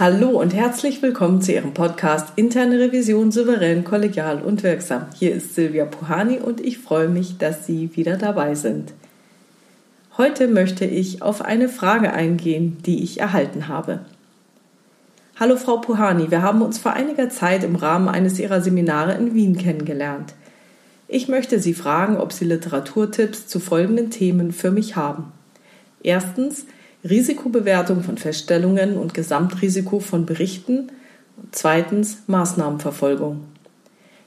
Hallo und herzlich willkommen zu Ihrem Podcast Interne Revision souverän, kollegial und wirksam. Hier ist Silvia Puhani und ich freue mich, dass Sie wieder dabei sind. Heute möchte ich auf eine Frage eingehen, die ich erhalten habe. Hallo Frau Puhani, wir haben uns vor einiger Zeit im Rahmen eines Ihrer Seminare in Wien kennengelernt. Ich möchte Sie fragen, ob Sie Literaturtipps zu folgenden Themen für mich haben. Erstens, Risikobewertung von Feststellungen und Gesamtrisiko von Berichten. Zweitens Maßnahmenverfolgung.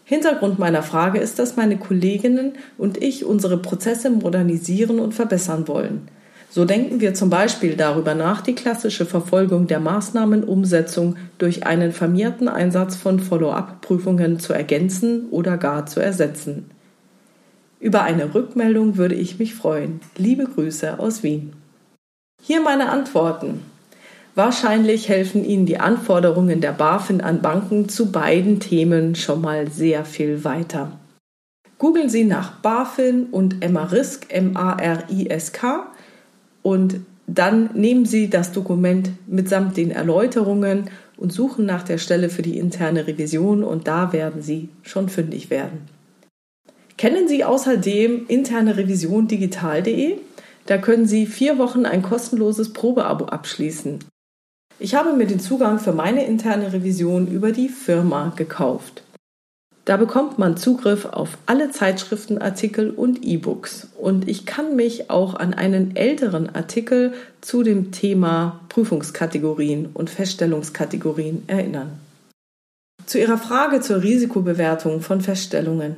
Hintergrund meiner Frage ist, dass meine Kolleginnen und ich unsere Prozesse modernisieren und verbessern wollen. So denken wir zum Beispiel darüber nach, die klassische Verfolgung der Maßnahmenumsetzung durch einen vermehrten Einsatz von Follow-up-Prüfungen zu ergänzen oder gar zu ersetzen. Über eine Rückmeldung würde ich mich freuen. Liebe Grüße aus Wien. Hier meine Antworten. Wahrscheinlich helfen Ihnen die Anforderungen der BaFin an Banken zu beiden Themen schon mal sehr viel weiter. Googeln Sie nach BaFin und MARISK, M-A-R-I-S-K und dann nehmen Sie das Dokument mitsamt den Erläuterungen und suchen nach der Stelle für die interne Revision und da werden Sie schon fündig werden. Kennen Sie außerdem interne Revision digital.de? Da können Sie vier Wochen ein kostenloses Probeabo abschließen. Ich habe mir den Zugang für meine interne Revision über die Firma gekauft. Da bekommt man Zugriff auf alle Zeitschriftenartikel und E-Books. Und ich kann mich auch an einen älteren Artikel zu dem Thema Prüfungskategorien und Feststellungskategorien erinnern. Zu Ihrer Frage zur Risikobewertung von Feststellungen.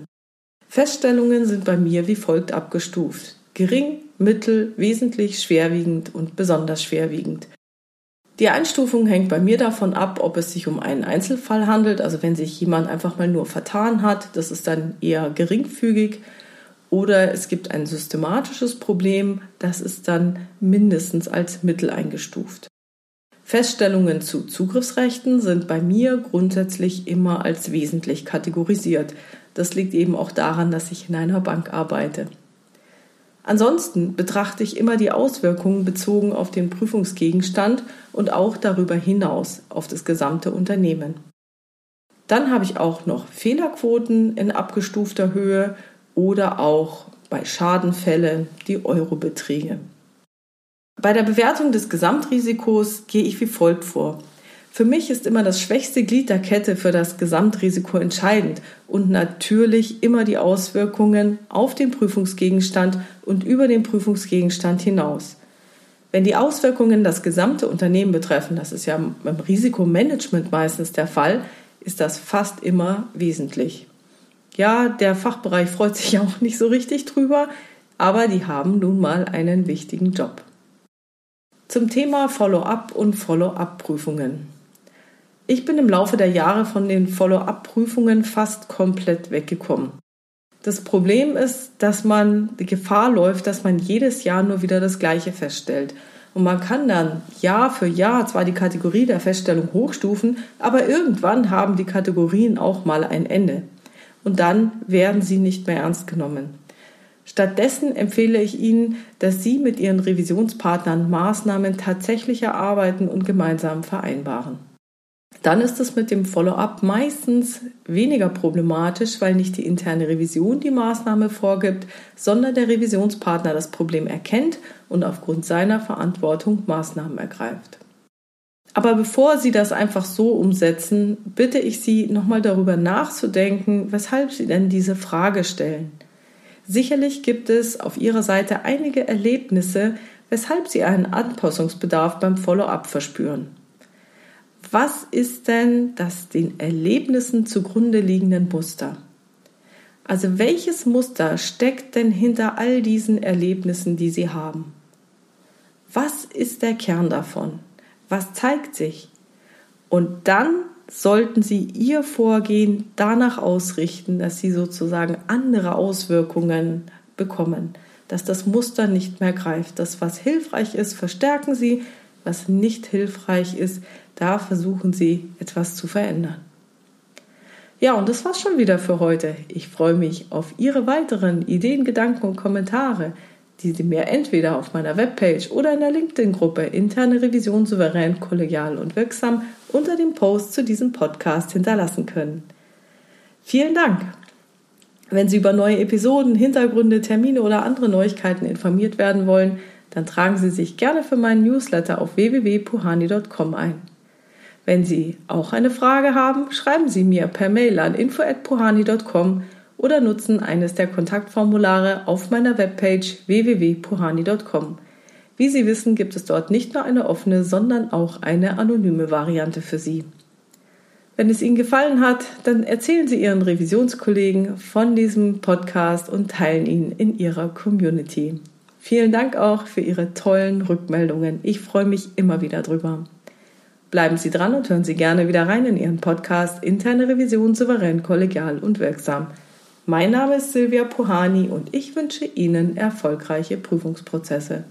Feststellungen sind bei mir wie folgt abgestuft gering, mittel, wesentlich, schwerwiegend und besonders schwerwiegend. Die Einstufung hängt bei mir davon ab, ob es sich um einen Einzelfall handelt, also wenn sich jemand einfach mal nur vertan hat, das ist dann eher geringfügig, oder es gibt ein systematisches Problem, das ist dann mindestens als mittel eingestuft. Feststellungen zu Zugriffsrechten sind bei mir grundsätzlich immer als wesentlich kategorisiert. Das liegt eben auch daran, dass ich in einer Bank arbeite. Ansonsten betrachte ich immer die Auswirkungen bezogen auf den Prüfungsgegenstand und auch darüber hinaus auf das gesamte Unternehmen. Dann habe ich auch noch Fehlerquoten in abgestufter Höhe oder auch bei Schadenfällen die Eurobeträge. Bei der Bewertung des Gesamtrisikos gehe ich wie folgt vor. Für mich ist immer das schwächste Glied der Kette für das Gesamtrisiko entscheidend und natürlich immer die Auswirkungen auf den Prüfungsgegenstand und über den Prüfungsgegenstand hinaus. Wenn die Auswirkungen das gesamte Unternehmen betreffen, das ist ja beim Risikomanagement meistens der Fall, ist das fast immer wesentlich. Ja, der Fachbereich freut sich auch nicht so richtig drüber, aber die haben nun mal einen wichtigen Job. Zum Thema Follow-up und Follow-up-Prüfungen. Ich bin im Laufe der Jahre von den Follow-up-Prüfungen fast komplett weggekommen. Das Problem ist, dass man die Gefahr läuft, dass man jedes Jahr nur wieder das Gleiche feststellt. Und man kann dann Jahr für Jahr zwar die Kategorie der Feststellung hochstufen, aber irgendwann haben die Kategorien auch mal ein Ende. Und dann werden sie nicht mehr ernst genommen. Stattdessen empfehle ich Ihnen, dass Sie mit Ihren Revisionspartnern Maßnahmen tatsächlich erarbeiten und gemeinsam vereinbaren dann ist es mit dem Follow-up meistens weniger problematisch, weil nicht die interne Revision die Maßnahme vorgibt, sondern der Revisionspartner das Problem erkennt und aufgrund seiner Verantwortung Maßnahmen ergreift. Aber bevor Sie das einfach so umsetzen, bitte ich Sie nochmal darüber nachzudenken, weshalb Sie denn diese Frage stellen. Sicherlich gibt es auf Ihrer Seite einige Erlebnisse, weshalb Sie einen Anpassungsbedarf beim Follow-up verspüren was ist denn das den Erlebnissen zugrunde liegenden Muster? Also welches Muster steckt denn hinter all diesen Erlebnissen, die Sie haben? Was ist der Kern davon? Was zeigt sich? Und dann sollten Sie Ihr Vorgehen danach ausrichten, dass Sie sozusagen andere Auswirkungen bekommen, dass das Muster nicht mehr greift. Das, was hilfreich ist, verstärken Sie, was nicht hilfreich ist, da versuchen Sie etwas zu verändern. Ja, und das war's schon wieder für heute. Ich freue mich auf Ihre weiteren Ideen, Gedanken und Kommentare. die Sie mir entweder auf meiner Webpage oder in der LinkedIn-Gruppe Interne Revision souverän, kollegial und wirksam unter dem Post zu diesem Podcast hinterlassen können. Vielen Dank! Wenn Sie über neue Episoden, Hintergründe, Termine oder andere Neuigkeiten informiert werden wollen, dann tragen Sie sich gerne für meinen Newsletter auf www.puhani.com ein. Wenn Sie auch eine Frage haben, schreiben Sie mir per Mail an info@puhani.com oder nutzen eines der Kontaktformulare auf meiner Webpage www.puhani.com. Wie Sie wissen, gibt es dort nicht nur eine offene, sondern auch eine anonyme Variante für Sie. Wenn es Ihnen gefallen hat, dann erzählen Sie Ihren Revisionskollegen von diesem Podcast und teilen ihn in Ihrer Community. Vielen Dank auch für Ihre tollen Rückmeldungen. Ich freue mich immer wieder drüber. Bleiben Sie dran und hören Sie gerne wieder rein in Ihren Podcast Interne Revision souverän, kollegial und wirksam. Mein Name ist Silvia Puhani und ich wünsche Ihnen erfolgreiche Prüfungsprozesse.